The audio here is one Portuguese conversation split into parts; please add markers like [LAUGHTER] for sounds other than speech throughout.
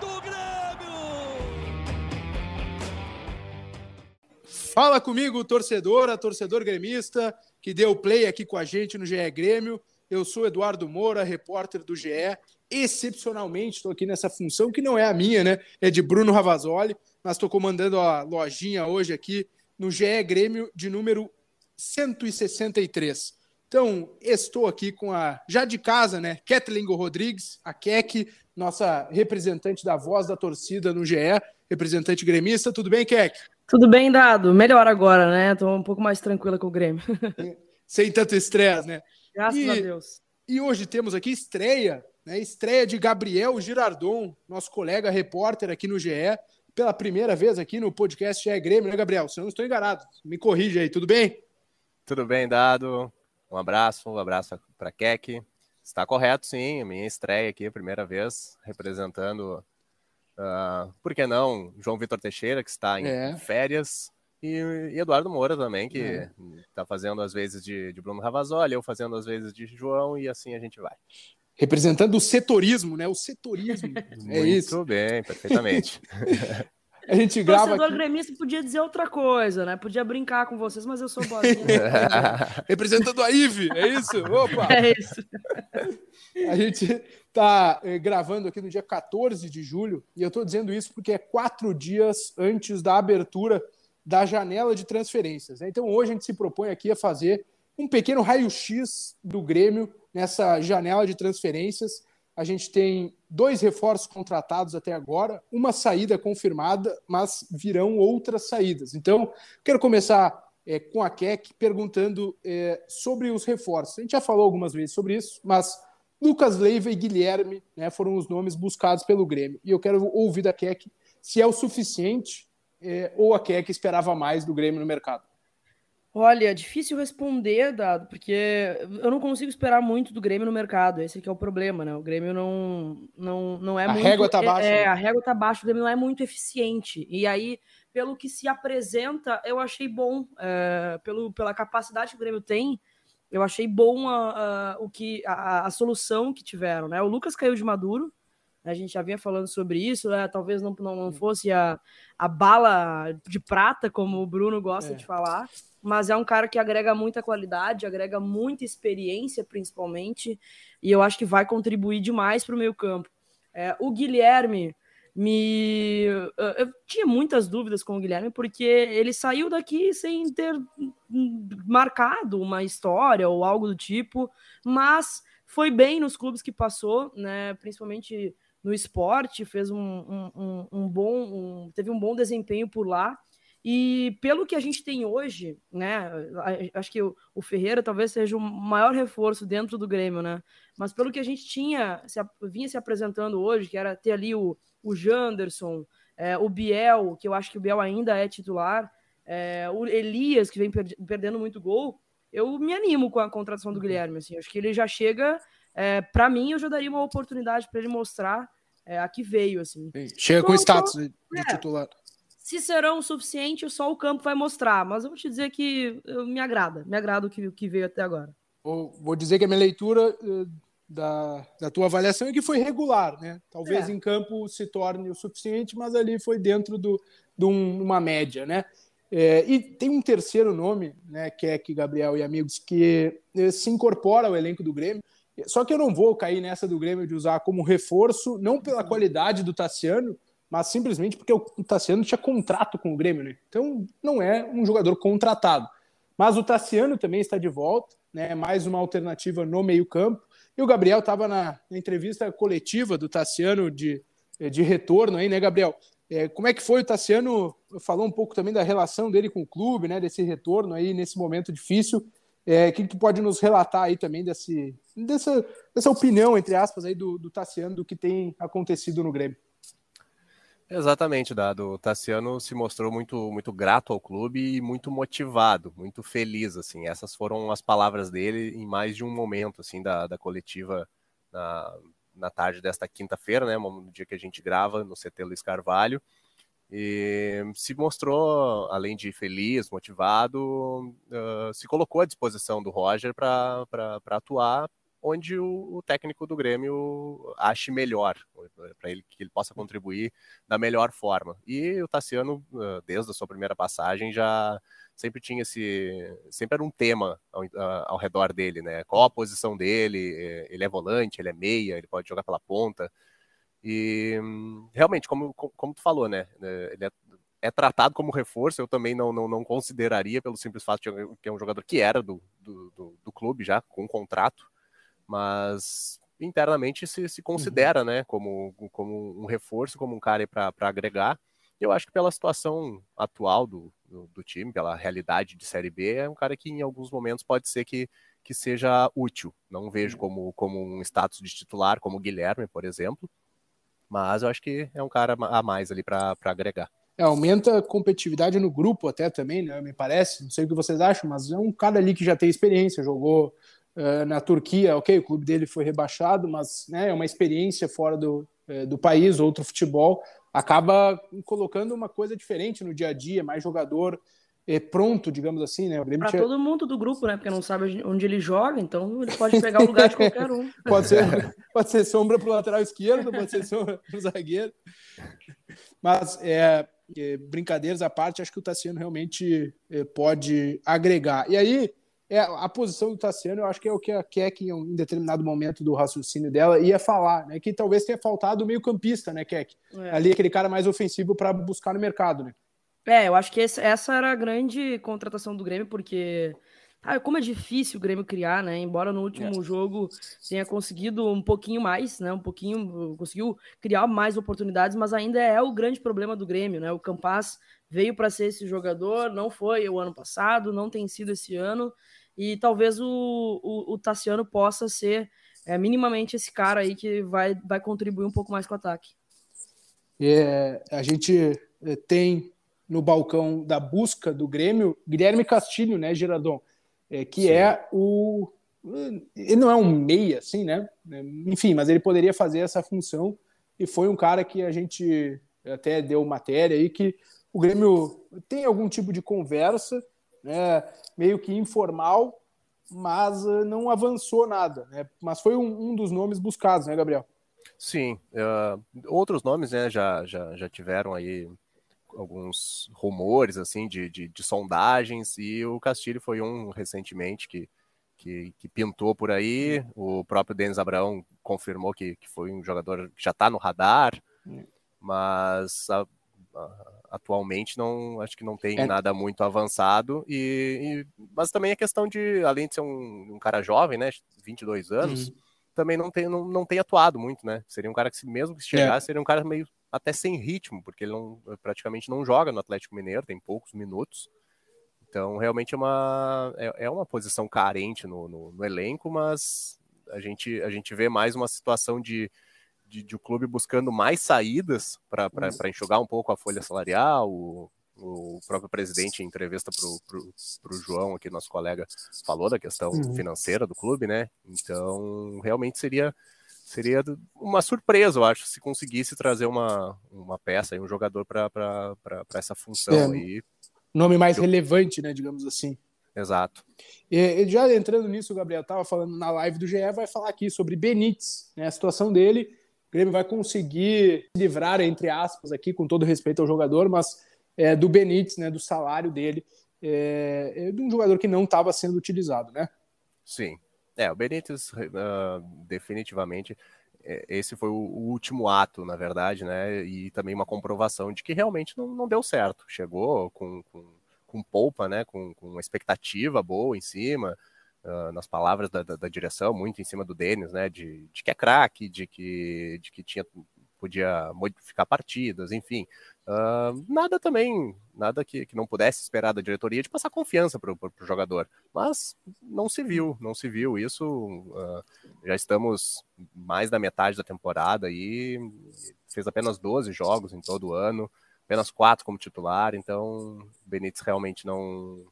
do Grêmio! Fala comigo, torcedora, torcedor gremista, que deu play aqui com a gente no GE Grêmio. Eu sou Eduardo Moura, repórter do GE. Excepcionalmente estou aqui nessa função, que não é a minha, né? É de Bruno Ravazoli, mas estou comandando a lojinha hoje aqui no GE Grêmio de número 163. Então, estou aqui com a, já de casa, né? Kathleen Rodrigues, a Kek, nossa representante da voz da torcida no GE, representante gremista. Tudo bem, Kek? Tudo bem, Dado. Melhor agora, né? Tô um pouco mais tranquila com o Grêmio. [LAUGHS] Sem tanto estresse, né? Graças e, a Deus. E hoje temos aqui estreia, né? Estreia de Gabriel Girardon, nosso colega repórter aqui no GE, pela primeira vez aqui no podcast GE Grêmio, né, Gabriel? Se eu não estou enganado, me corrija aí, tudo bem? Tudo bem, Dado. Um abraço, um abraço para Keck. Está correto, sim. Minha estreia aqui, primeira vez, representando Uh, por que não João Vitor Teixeira, que está em é. férias, e, e, Eduardo Moura também, que está é. fazendo às vezes de, de Bruno Ravazoli, eu fazendo às vezes de João, e assim a gente vai. Representando o setorismo, né? O setorismo. [LAUGHS] é isso. Muito bem, perfeitamente. [LAUGHS] A gente grava. O torcedor aqui... gremista podia dizer outra coisa, né? Podia brincar com vocês, mas eu sou bolinha. [LAUGHS] [LAUGHS] Representando a IVE, é isso? Opa! É isso. A gente está eh, gravando aqui no dia 14 de julho, e eu estou dizendo isso porque é quatro dias antes da abertura da janela de transferências. Né? Então hoje a gente se propõe aqui a fazer um pequeno raio-x do Grêmio nessa janela de transferências. A gente tem dois reforços contratados até agora, uma saída confirmada, mas virão outras saídas. Então, quero começar é, com a Keck perguntando é, sobre os reforços. A gente já falou algumas vezes sobre isso, mas Lucas Leiva e Guilherme né, foram os nomes buscados pelo Grêmio. E eu quero ouvir da Keck se é o suficiente é, ou a Keck esperava mais do Grêmio no mercado. Olha, é difícil responder, Dado, porque eu não consigo esperar muito do Grêmio no mercado. Esse que é o problema, né? O Grêmio não, não, não é a muito... A régua tá baixa. É, né? a régua tá baixa, o Grêmio não é muito eficiente. E aí, pelo que se apresenta, eu achei bom. É, pelo, pela capacidade que o Grêmio tem, eu achei bom a, a, o que, a, a, solução que tiveram, né? O Lucas caiu de maduro, a gente já vinha falando sobre isso, né? talvez não, não, não fosse a, a bala de prata, como o Bruno gosta é. de falar, mas é um cara que agrega muita qualidade, agrega muita experiência, principalmente, e eu acho que vai contribuir demais para o meio campo. É, o Guilherme, me. Eu tinha muitas dúvidas com o Guilherme, porque ele saiu daqui sem ter marcado uma história ou algo do tipo, mas foi bem nos clubes que passou, né? Principalmente no esporte, fez um, um, um bom. Um, teve um bom desempenho por lá. E pelo que a gente tem hoje, né? Acho que o, o Ferreira talvez seja o maior reforço dentro do Grêmio, né? Mas pelo que a gente tinha, se, vinha se apresentando hoje, que era ter ali o, o Janderson, é, o Biel, que eu acho que o Biel ainda é titular, é, o Elias, que vem per perdendo muito gol, eu me animo com a contratação do uhum. Guilherme. Assim, acho que ele já chega. É, para mim, eu já daria uma oportunidade para ele mostrar é, a que veio. Assim. Chega com status de é, titular. Se serão o suficiente, só o campo vai mostrar. Mas eu vou te dizer que me agrada, me agrada o que, o que veio até agora. Vou, dizer que a minha leitura eh, da, da tua avaliação é que foi regular, né? Talvez é. em campo se torne o suficiente, mas ali foi dentro de do, um, uma média, né? É, e tem um terceiro nome, né, que é que Gabriel e amigos, que é, se incorpora ao elenco do Grêmio. Só que eu não vou cair nessa do Grêmio de usar como reforço, não pela qualidade do Tassiano, mas simplesmente porque o Tassiano tinha contrato com o Grêmio, né? Então não é um jogador contratado. Mas o Tassiano também está de volta, né? Mais uma alternativa no meio-campo. E o Gabriel estava na, entrevista coletiva do Tassiano de, de retorno aí, né, Gabriel? É, como é que foi o Tassiano? Falou um pouco também da relação dele com o clube, né? Desse retorno aí nesse momento difícil. É, o que, que pode nos relatar aí também desse, dessa, dessa opinião, entre aspas, aí do, do Tassiano, do que tem acontecido no Grêmio? Exatamente, Dado. O Tassiano se mostrou muito, muito grato ao clube e muito motivado, muito feliz, assim. Essas foram as palavras dele em mais de um momento, assim, da, da coletiva na, na tarde desta quinta-feira, né, no dia que a gente grava no CT Luiz Carvalho. E se mostrou, além de feliz, motivado, uh, se colocou à disposição do Roger para atuar onde o, o, técnico do Grêmio ache melhor, para ele que ele possa contribuir da melhor forma. E o Tassiano, desde a sua primeira passagem, já sempre tinha esse. Sempre era um tema ao, ao redor dele, né? Qual a posição dele? É, ele é volante, ele é meia, ele pode jogar pela ponta. E realmente, como, como tu falou, né? É, ele é, é tratado como reforço, eu também não, não, não consideraria pelo simples fato de que é um jogador que era do, do, do, do clube já, com um contrato mas internamente se, se considera, uhum. né, como, como um reforço, como um cara para agregar. Eu acho que pela situação atual do, do, do, time, pela realidade de Série B, é um cara que em alguns momentos pode ser que, que seja útil. Não vejo uhum. como, como um status de titular, como o Guilherme, por exemplo, mas eu acho que é um cara a mais ali para agregar. É, aumenta a competitividade no grupo até também, né, me parece. Não sei o que vocês acham, mas é um cara ali que já tem experiência, jogou Uh, na Turquia, ok, o clube dele foi rebaixado, mas né, é uma experiência fora do, uh, do país, outro futebol, acaba colocando uma coisa diferente no dia a dia, mais jogador uh, pronto, digamos assim, né? Para tinha... todo mundo do grupo, né? Porque não sabe onde ele joga, então ele pode pegar o lugar de qualquer um. [LAUGHS] pode, ser, [LAUGHS] pode ser sombra para o lateral esquerdo, pode ser sombra para o zagueiro. Mas é, é, brincadeiras à parte, acho que o Tassiano realmente é, pode agregar. E aí é, a posição do Tassiano, eu acho que é o que a Keck, em determinado momento do raciocínio dela, ia falar, né? Que talvez tenha faltado o meio-campista, né, Keck? É. Ali, aquele cara mais ofensivo para buscar no mercado, né? É, eu acho que esse, essa era a grande contratação do Grêmio, porque. Ah, como é difícil o Grêmio criar, né? Embora no último é. jogo tenha conseguido um pouquinho mais, né? Um pouquinho, conseguiu criar mais oportunidades, mas ainda é o grande problema do Grêmio, né? O Campas veio para ser esse jogador, não foi o ano passado, não tem sido esse ano e talvez o, o, o Tassiano possa ser é, minimamente esse cara aí que vai, vai contribuir um pouco mais com o ataque. É, a gente é, tem no balcão da busca do Grêmio Guilherme Castilho, né, Geradon? É, que Sim. é o. Ele não é um meia, assim, né? Enfim, mas ele poderia fazer essa função e foi um cara que a gente até deu matéria aí que o Grêmio tem algum tipo de conversa né, meio que informal, mas uh, não avançou nada. Né? Mas foi um, um, dos nomes buscados, né, Gabriel? Sim. Uh, outros nomes né, já, já, já tiveram aí alguns rumores assim de, de, de, sondagens e o Castilho foi um recentemente que, que, que pintou por aí. O próprio Denis Abraão confirmou que, que foi um jogador que já está no radar, mas a, a, atualmente não acho que não tem é. nada muito avançado e, e, mas também a questão de além de ser um, um cara jovem né 22 anos uhum. também não tem não, não tem atuado muito né seria um cara que se mesmo que chegasse é. seria um cara meio até sem ritmo porque ele não praticamente não joga no Atlético Mineiro tem poucos minutos então realmente é uma é, é uma posição carente no, no, no elenco mas a gente a gente vê mais uma situação de de, de o clube buscando mais saídas para enxugar um pouco a folha salarial. O, o próprio presidente, em entrevista para o João, aqui, nosso colega, falou da questão uhum. financeira do clube, né? Então, realmente seria seria uma surpresa, eu acho, se conseguisse trazer uma, uma peça, um jogador para essa função. É, aí. Nome mais eu... relevante, né, digamos assim. Exato. E, já entrando nisso, o Gabriel estava falando na live do GE, vai falar aqui sobre Benítez, né, a situação dele o Grêmio vai conseguir livrar, entre aspas, aqui, com todo respeito ao jogador, mas é, do Benítez, né, do salário dele, é, é de um jogador que não estava sendo utilizado, né? Sim. É, o Benítez, uh, definitivamente, é, esse foi o, último ato, na verdade, né? E também uma comprovação de que realmente não, não deu certo. Chegou com, com, com polpa, né? Com, com expectativa boa em cima, uh, nas palavras da, da, da, direção, muito em cima do Denis, né? De, de que é craque, de que, de que tinha, podia modificar partidas, enfim. Uh, nada também, nada que, que não pudesse esperar da diretoria de passar confiança para o jogador. Mas não se viu, não se viu isso. Uh, já estamos mais da metade da temporada e fez apenas 12 jogos em todo o ano, apenas quatro como titular, então Benítez realmente não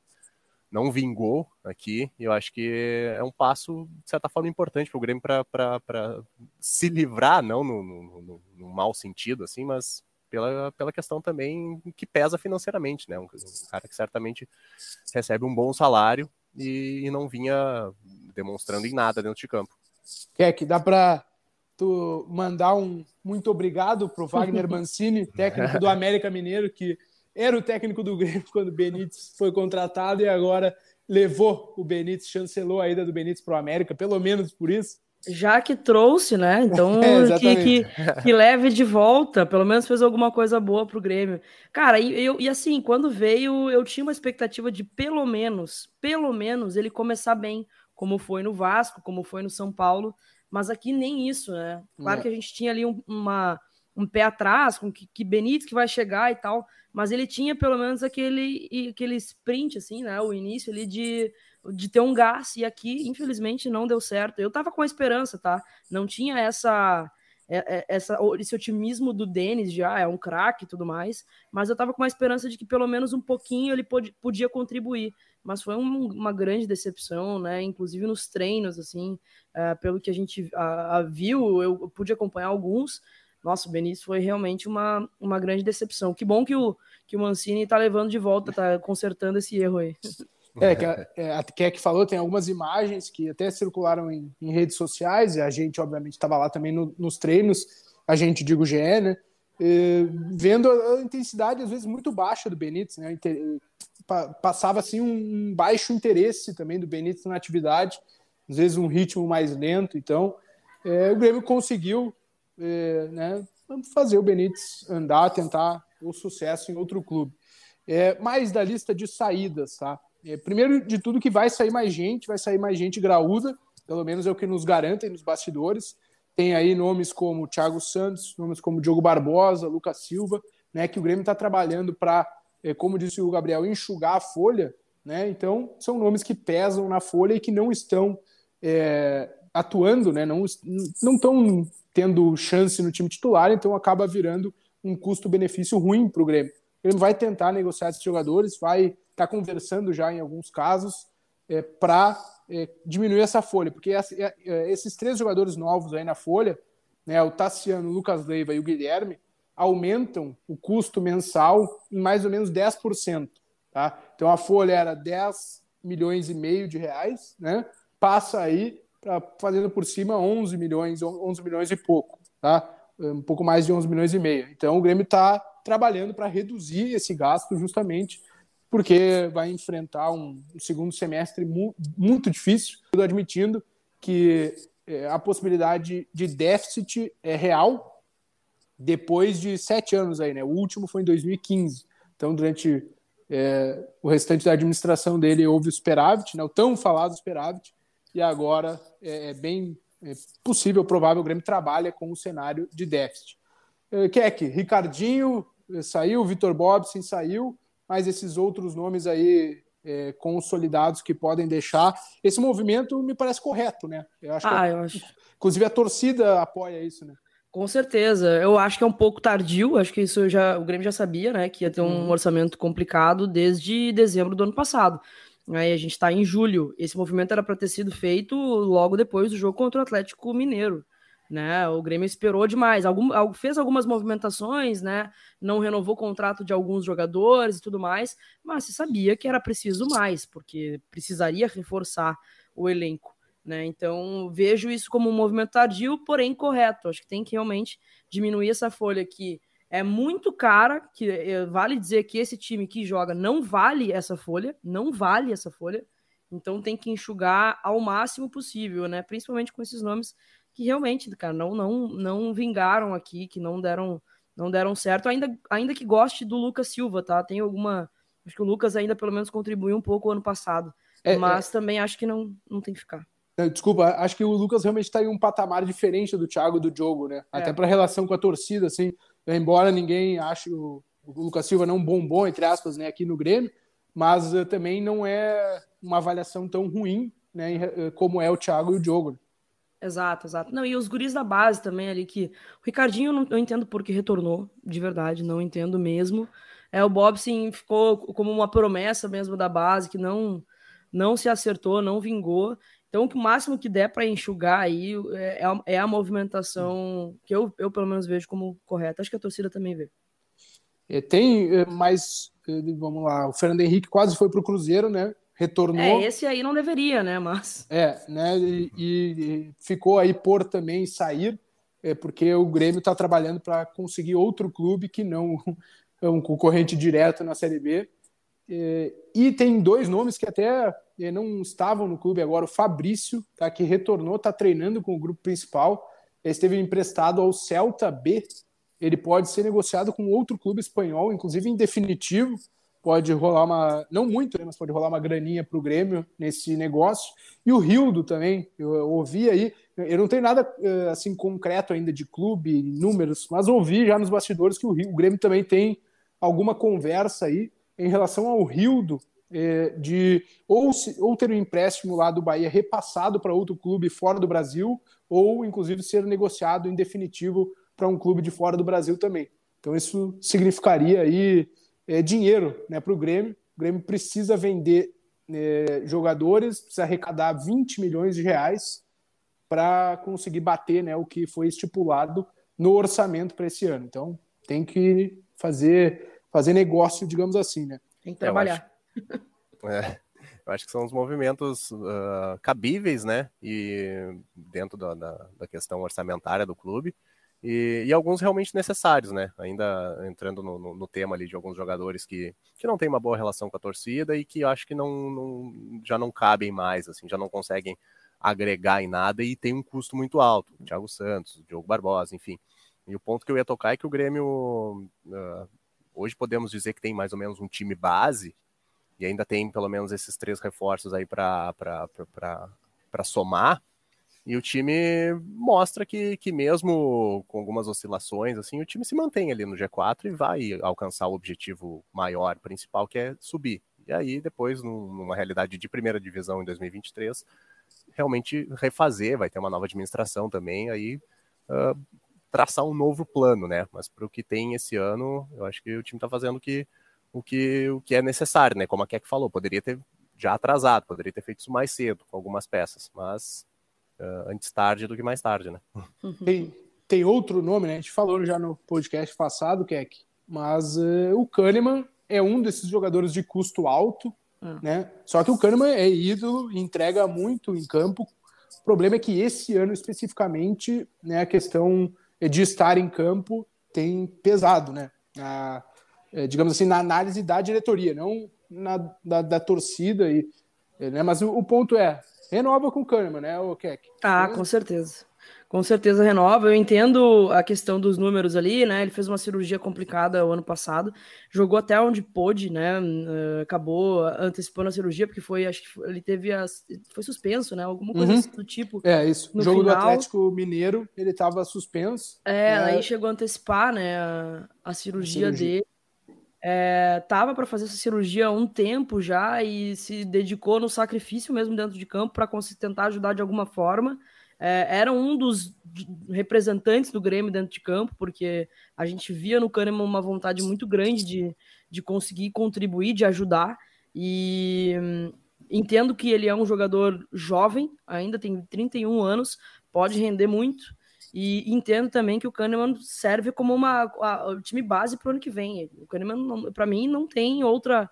não vingou aqui, e eu acho que é um passo, de certa forma, importante para o Grêmio para se livrar, não no, no, no, no, mau sentido, assim, mas pela, pela questão também que pesa financeiramente, né? Um, um cara que certamente recebe um bom salário e, e, não vinha demonstrando em nada dentro de campo. É que dá para tu mandar um muito obrigado para o Wagner [LAUGHS] Mancini, técnico do América Mineiro, que era o técnico do Grêmio [LAUGHS] quando o Benítez foi contratado e agora levou o Benítez, chancelou a ida do Benítez para o América, pelo menos por isso. Já que trouxe, né? Então é, [LAUGHS] que, que, que, leve de volta, pelo menos fez alguma coisa boa para o Grêmio. Cara, e, eu, e assim, quando veio, eu tinha uma expectativa de pelo menos, pelo menos, ele começar bem, como foi no Vasco, como foi no São Paulo, mas aqui nem isso, né? Claro é. que a gente tinha ali um, uma, um pé atrás, com que, que Benítez que vai chegar e tal, mas ele tinha pelo menos aquele, aquele sprint, assim, né? O início ali de, de ter um gás, e aqui, infelizmente, não deu certo. Eu tava com a esperança, tá? Não tinha essa. É, é, essa, esse otimismo do Denis já é um craque e tudo mais, mas eu tava com uma esperança de que pelo menos um pouquinho ele pod, podia contribuir. Mas foi um, uma grande decepção, né? Inclusive nos treinos, assim, uh, pelo que a gente uh, viu, eu pude acompanhar alguns, nossa, o Benício foi realmente uma, uma grande decepção. Que bom que o, que o Mancini está levando de volta, está consertando esse erro aí. [LAUGHS] É, que a, é, a Keck falou, tem algumas imagens que até circularam em, em redes sociais, e a gente, obviamente, estava lá também no, nos treinos, a gente, digo GE, né? E, vendo a, a, intensidade, às vezes, muito baixa do Benítez, né? Passava, assim, um baixo interesse também do Benítez na atividade, às vezes um ritmo mais lento, então é, o Grêmio conseguiu é, né, fazer o Benítez andar, tentar o sucesso em outro clube. É, mais da lista de saídas, tá? É, primeiro de tudo que vai sair mais gente, vai sair mais gente graúda, pelo menos é o que nos garantem nos bastidores. Tem aí nomes como Thiago Santos, nomes como Diogo Barbosa, Lucas Silva, né, que o Grêmio está trabalhando para, é, como disse o Gabriel, enxugar a folha. Né? Então, são nomes que pesam na folha e que não estão é, atuando, né? não estão tendo chance no time titular, então acaba virando um custo-benefício ruim para o Grêmio. O Grêmio vai tentar negociar esses jogadores, vai estar tá conversando já em alguns casos é, para é, diminuir essa folha, porque essa, é, é, esses três jogadores novos aí na folha, né, o Tassiano, o Lucas Leiva e o Guilherme, aumentam o custo mensal em mais ou menos 10%. Tá? Então a folha era 10 milhões e meio de reais, né? passa aí fazendo por cima 11 milhões, 11 milhões e pouco, tá? Um pouco mais de 11 milhões e meio. Então o Grêmio está trabalhando para reduzir esse gasto justamente porque vai enfrentar um, um segundo semestre mu muito difícil, admitindo que é, a possibilidade de déficit é real depois de sete anos aí, né? O último foi em 2015. Então, durante é, o restante da administração dele houve o superávit, né? o tão falado superávit, e agora é, é bem é possível, provável, o Grêmio trabalha com o cenário de déficit. É, Keck, Ricardinho saiu, Vitor Bobson saiu, mas esses outros nomes aí é, consolidados que podem deixar. Esse movimento me parece correto, né? Eu acho ah, que, eu acho. Inclusive a torcida apoia isso, né? Com certeza. Eu acho que é um pouco tardio, acho que isso já, o Grêmio já sabia, né? Que ia ter um uhum. orçamento complicado desde dezembro do ano passado. Aí a gente está em julho. Esse movimento era para ter sido feito logo depois do jogo contra o Atlético Mineiro. Né? O Grêmio esperou demais. Algum, fez algumas movimentações, né? Não renovou o contrato de alguns jogadores e tudo mais, mas se sabia que era preciso mais, porque precisaria reforçar o elenco. Né? Então vejo isso como um movimento tardio, porém correto. Acho que tem que realmente diminuir essa folha aqui é muito cara, que é, vale dizer que esse time que joga não vale essa folha, não vale essa folha. Então tem que enxugar ao máximo possível, né? Principalmente com esses nomes que realmente, cara, não não não vingaram aqui, que não deram não deram certo, ainda ainda que goste do Lucas Silva, tá? Tem alguma acho que o Lucas ainda pelo menos contribuiu um pouco ano passado, é, mas é... também acho que não não tem que ficar. Desculpa, acho que o Lucas realmente está em um patamar diferente do Thiago do Diogo, né? É. Até para relação com a torcida, assim embora ninguém ache o, o Lucas Silva não bombom, entre aspas, né, aqui no Grêmio, mas uh, também não é uma avaliação tão ruim né, eh, como é o Thiago e o Diogo. Exato, exato. Não, e os guris da base também ali, que o Ricardinho não, eu entendo porque retornou, de verdade, não entendo mesmo. É, o Bob sim ficou como uma promessa mesmo da base, que não não se acertou, não vingou. Então, o máximo que der para enxugar aí é, é, é, a movimentação que eu, eu, pelo menos, vejo como correta. Acho que a torcida também vê. É, tem é, mais, é, vamos lá, o Fernando Henrique quase foi para o Cruzeiro, né? Retornou. É, esse aí não deveria, né? Mas. É, né? E, e ficou aí por também sair, é, porque o Grêmio está trabalhando para conseguir outro clube que não [LAUGHS] um concorrente direto na Série B. E tem dois nomes que até é, não estavam no clube agora. O Fabrício, tá, que retornou, está treinando com o grupo principal. Esteve emprestado ao Celta B. Ele pode ser negociado com outro clube espanhol, inclusive em definitivo. Pode rolar uma, não muito, né, mas pode rolar uma graninha para o Grêmio nesse negócio. E o Rildo também, eu, ouvi aí. Eu não tenho nada é, assim concreto ainda de clube, números, mas ouvi já nos bastidores que o Grêmio também tem alguma conversa aí em relação ao Rildo, é, de ou, se, ou ter um empréstimo lá do Bahia repassado para outro clube fora do Brasil, ou inclusive ser negociado em definitivo para um clube de fora do Brasil também. Então isso significaria aí é, dinheiro né, para o Grêmio. O Grêmio precisa vender é, jogadores, precisa arrecadar 20 milhões de reais para conseguir bater né, o que foi estipulado no orçamento para esse ano. Então tem que fazer fazer negócio, digamos assim, né? Tem que trabalhar. Eu acho, é, eu acho que são os movimentos uh, cabíveis, né? E dentro da, da, da, questão orçamentária do clube. E, e, alguns realmente necessários, né? Ainda entrando no, no, no, tema ali de alguns jogadores que, que não têm uma boa relação com a torcida e que acho que não, não, já não cabem mais, assim, já não conseguem agregar em nada e tem um custo muito alto. Thiago Santos, o Diogo Barbosa, enfim. E o ponto que eu ia tocar é que o Grêmio uh, Hoje podemos dizer que tem mais ou menos um time base e ainda tem pelo menos esses três reforços aí para somar. E o time mostra que, que mesmo com algumas oscilações, assim, o time se mantém ali no G4 e vai alcançar o objetivo maior, principal, que é subir. E aí, depois, numa realidade de primeira divisão em 2023, realmente refazer, vai ter uma nova administração também, aí uh, traçar um novo plano, né? Mas para o que tem esse ano, eu acho que o time está fazendo o que, o, que, o que é necessário, né? Como a Keck falou, poderia ter já atrasado, poderia ter feito isso mais cedo, com algumas peças, mas uh, antes tarde do que mais tarde, né? Tem, tem outro nome, né? A gente falou já no podcast passado, Keck, mas uh, o Kahneman é um desses jogadores de custo alto, hum. né? Só que o Kahneman é ídolo, entrega muito em campo. O problema é que esse ano especificamente, né, a questão de estar em campo tem pesado, né? Na, é, digamos assim, na análise da diretoria, não na, da, da torcida. E, né? Mas o, o, ponto é, renova com o Kahneman, né, o Keck? Ah, com certeza com certeza renova. Eu entendo a questão dos números ali, né? Ele fez uma cirurgia complicada o ano passado, jogou até onde pôde, né? Uh, acabou antecipando a cirurgia, porque foi, acho que ele teve as. Foi suspenso, né? Alguma coisa uhum. assim do tipo. É, isso. No jogo final. do Atlético Mineiro, ele estava suspenso. É, né? aí chegou a antecipar, né? A, a cirurgia, cirurgia. dele. É, tava para fazer essa cirurgia há um tempo já e se dedicou no sacrifício mesmo dentro de campo para tentar ajudar de alguma forma é, era um dos representantes do Grêmio dentro de campo, porque a gente via no Kahneman uma vontade muito grande de, de conseguir contribuir, de ajudar, e hum, entendo que ele é um jogador jovem, ainda tem 31 anos, pode render muito, e entendo também que o Kahneman serve como uma a, a time base para o ano que vem. O Kahneman, para mim, não tem outra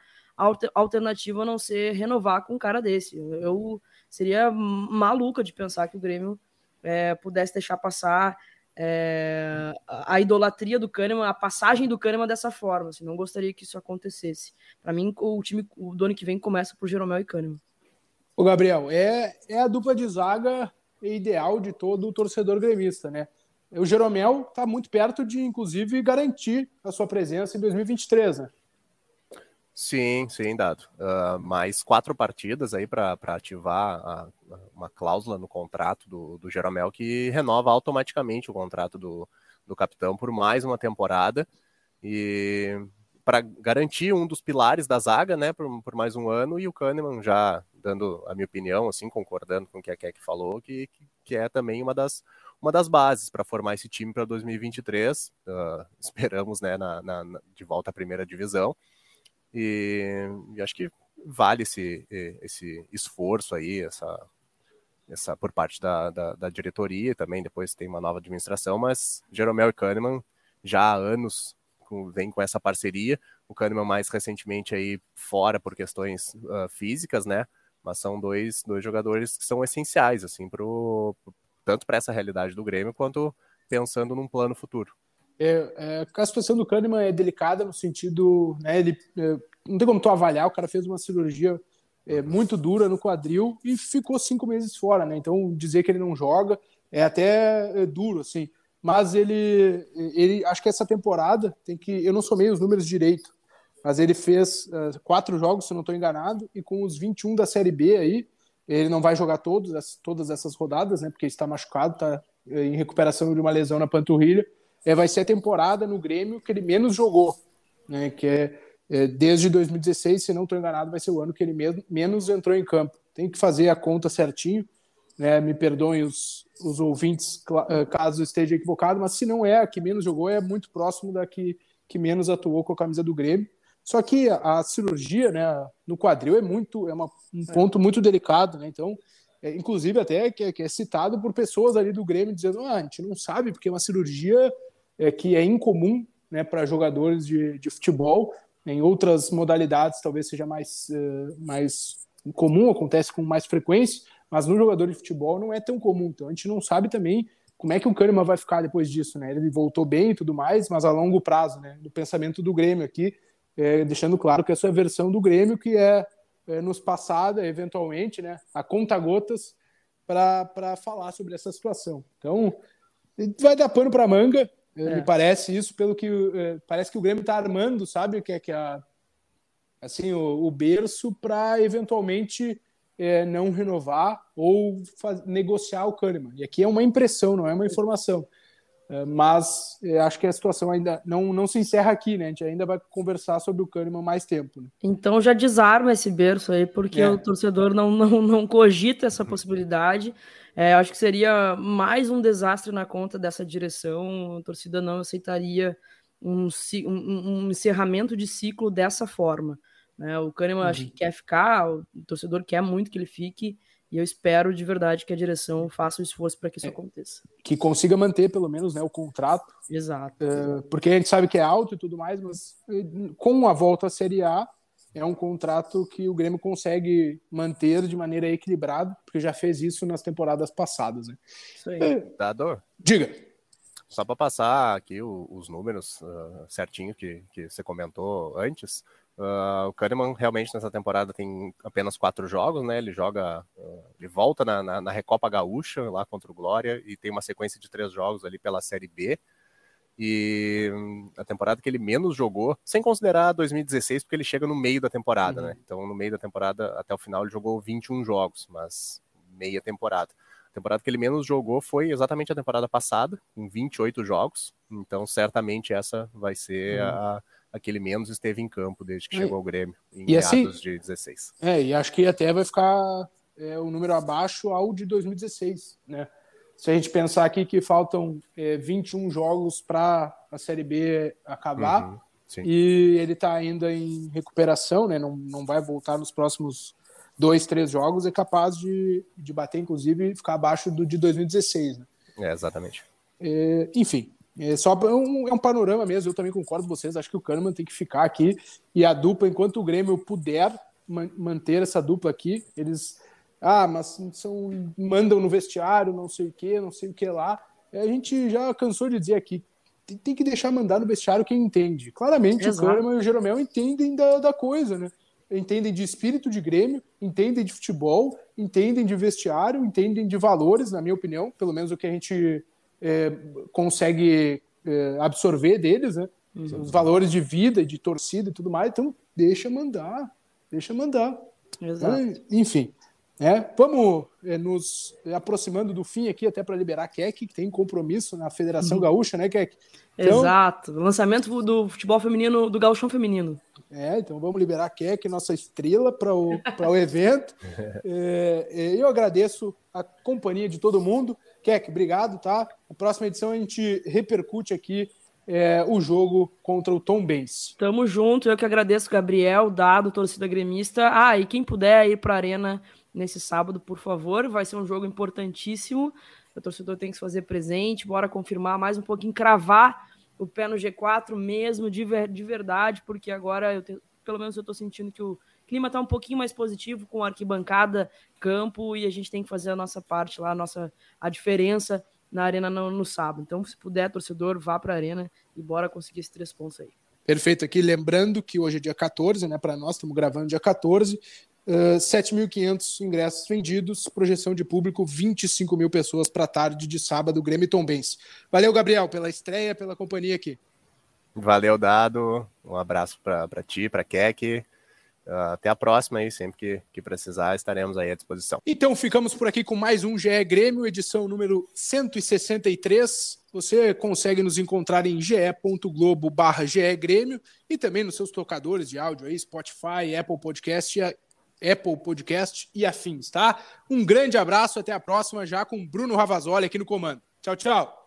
alternativa a não ser renovar com um cara desse. Eu seria maluca de pensar que o Grêmio é, pudesse deixar passar é, a idolatria do Kahneman, a passagem do Kahneman dessa forma. Assim, não gostaria que isso acontecesse. Para mim, o time o do ano que vem começa por Jeromel e Kahneman. O Gabriel, é, é a dupla de zaga ideal de todo o torcedor gremista, né? O Jeromel está muito perto de, inclusive, garantir a sua presença em 2023, né? Sim, sim, dado. Uh, mais quatro partidas aí para ativar a, uma cláusula no contrato do, do Jeromel que renova automaticamente o contrato do, do capitão por mais uma temporada e para garantir um dos pilares da zaga, né, por, por mais um ano, e o Kahneman já dando a minha opinião, assim, concordando com o que a Keck falou, que, que é também uma das, uma das bases para formar esse time para 2023. Uh, esperamos, né, na, na, de volta à primeira divisão. E, e, acho que vale esse, esse esforço aí, essa, essa por parte da, da, da diretoria também. Depois tem uma nova administração, mas Jeromel e Kahneman já há anos com, vem com essa parceria. O Kahneman mais recentemente aí fora por questões uh, físicas, né? Mas são dois, dois jogadores que são essenciais, assim, pro, tanto para essa realidade do Grêmio quanto pensando num plano futuro. É, é, a situação do Kahneman é delicada no sentido, né, ele é, não tem como tu avaliar, o cara fez uma cirurgia é, muito dura no quadril e ficou cinco meses fora, né? Então dizer que ele não joga é até é, duro, assim. Mas ele, ele, acho que essa temporada tem que, eu não somei os números direito, mas ele fez uh, quatro jogos, se não estou enganado, e com os 21 da Série B aí, ele não vai jogar todos, todas essas rodadas, né? Porque está machucado, está é, em recuperação de uma lesão na panturrilha. É, vai ser a temporada no Grêmio que ele menos jogou, né? Que é, é desde 2016, se não estou enganado, vai ser o ano que ele mesmo, menos entrou em campo. Tem que fazer a conta certinho, né? Me perdoem os, os ouvintes é, caso esteja equivocado, mas se não é a que menos jogou, é muito próximo da que, que menos atuou com a camisa do Grêmio. Só que a, cirurgia, né, no quadril é muito, é uma, um é. ponto muito delicado, né? Então, é, inclusive até que, que, é citado por pessoas ali do Grêmio dizendo, ah, a gente não sabe porque é uma cirurgia é, que é incomum, né, para jogadores de, de futebol. Em outras modalidades talvez seja mais, uh, mais comum, acontece com mais frequência, mas no jogador de futebol não é tão comum. Então a gente não sabe também como é que o Kahneman vai ficar depois disso, né? Ele voltou bem e tudo mais, mas a longo prazo, né? No pensamento do Grêmio aqui, é, deixando claro que essa é a versão do Grêmio que é, é nos passada, eventualmente, né, a conta-gotas, para falar sobre essa situação. Então, vai dar pano para manga, é. me parece isso, pelo que é, parece que o Grêmio está armando, sabe, que é que a, assim, o, o berço para eventualmente é, não renovar ou faz, negociar o Kahneman. E aqui é uma impressão, não é uma informação. É, mas é, acho que a situação ainda não, não se encerra aqui, né? A gente ainda vai conversar sobre o Kahneman mais tempo. Né? Então já desarma esse berço aí, porque é. o torcedor não, não, não cogita essa possibilidade. É, acho que seria mais um desastre na conta dessa direção. A torcida não aceitaria um, um, um encerramento de ciclo dessa forma. Né? O Kahneman uhum. acho que quer ficar, o torcedor quer muito que ele fique. E eu espero de verdade que a direção faça o esforço para que isso é, aconteça. Que consiga manter, pelo menos, né, o contrato. Exato. É, porque a gente sabe que é alto e tudo mais, mas com a volta à Série A, é um contrato que o Grêmio consegue manter de maneira equilibrada, porque já fez isso nas temporadas passadas. Né? Isso aí. É, Dador. Diga. Só para passar aqui os números uh, certinho que, que você comentou antes, Uh, o Kahneman realmente nessa temporada tem apenas quatro jogos, né? Ele joga, uh, ele volta na, na, na, Recopa Gaúcha lá contra o Glória e tem uma sequência de três jogos ali pela Série B. E um, a temporada que ele menos jogou, sem considerar 2016, porque ele chega no meio da temporada, uhum. né? Então, no meio da temporada, até o final, ele jogou 21 jogos, mas meia temporada. A temporada que ele menos jogou foi exatamente a temporada passada, com 28 jogos. Então, certamente essa vai ser uhum. a aquele menos esteve em campo desde que é. chegou ao Grêmio, em e assim, de 16. É, e acho que até vai ficar é, o número abaixo ao de 2016, né? Se a gente pensar aqui que faltam é, 21 jogos para a Série B acabar, uhum, e ele está ainda em recuperação, né? Não, não vai voltar nos próximos dois, três jogos, é capaz de, de bater, inclusive, ficar abaixo do de 2016. Né? É, exatamente. É, enfim, é só um, é um panorama mesmo, eu também concordo com vocês, acho que o Kahneman tem que ficar aqui e a dupla, enquanto o Grêmio puder man manter essa dupla aqui, eles ah, mas são, mandam no vestiário, não sei o que, não sei o que lá. É, a gente já cansou de dizer aqui, tem, tem que deixar mandar no vestiário quem entende. Claramente Exato. o Kahneman e o Jeromel entendem da, da coisa, né? Entendem de espírito de Grêmio, entendem de futebol, entendem de vestiário, entendem de valores, na minha opinião, pelo menos o que a gente é, consegue é, absorver deles, né? Uhum. Os valores de vida, de torcida e tudo mais. Então, deixa mandar, deixa mandar. Exato. Enfim. É, vamos é, nos aproximando do fim aqui, até para liberar Keck, que tem compromisso na Federação uhum. Gaúcha, né, Keck? Então, Exato, lançamento do futebol feminino, do gauchão feminino. É, então vamos liberar a Keck, nossa estrela, para o, o evento. [LAUGHS] É, é, eu agradeço a companhia de todo mundo. Keck, obrigado, tá? Na próxima edição a gente repercute aqui é, o jogo contra o Tom Benz. Tamo junto, eu que agradeço, Gabriel, Dado, torcida gremista. Ah, e quem puder ir para a Arena nesse sábado, por favor, vai ser um jogo importantíssimo. O torcedor tem que se fazer presente, bora confirmar mais um pouquinho, cravar o pé no G4 mesmo, de, ver, de verdade, porque agora, eu te, pelo menos eu estou sentindo que o clima está um pouquinho mais positivo com arquibancada, campo, e a gente tem que fazer a nossa parte lá, a, nossa, a diferença na arena no, no sábado. Então, se puder, torcedor, vá para a arena e bora conseguir esses três pontos aí. Perfeito. Aqui lembrando que hoje é dia 14, né? Para nós, estamos gravando dia 14. Uh, 7.500 ingressos vendidos, projeção de público 25 mil pessoas para a tarde de sábado, Grêmio Tombense. Valeu, Gabriel, pela estreia, pela companhia aqui. Valeu, Dado. Um abraço para ti, para Keck. Uh, até a próxima aí, sempre que, que precisar, estaremos aí à disposição. Então, ficamos por aqui com mais um GE Grêmio, edição número 163. Você consegue nos encontrar em ge.globo barra Grêmio e também nos seus tocadores de áudio aí, Spotify, Apple Podcast Apple Podcast e afins, tá? Um grande abraço, até a próxima, já com Bruno Ravazoli aqui no comando. Tchau, tchau.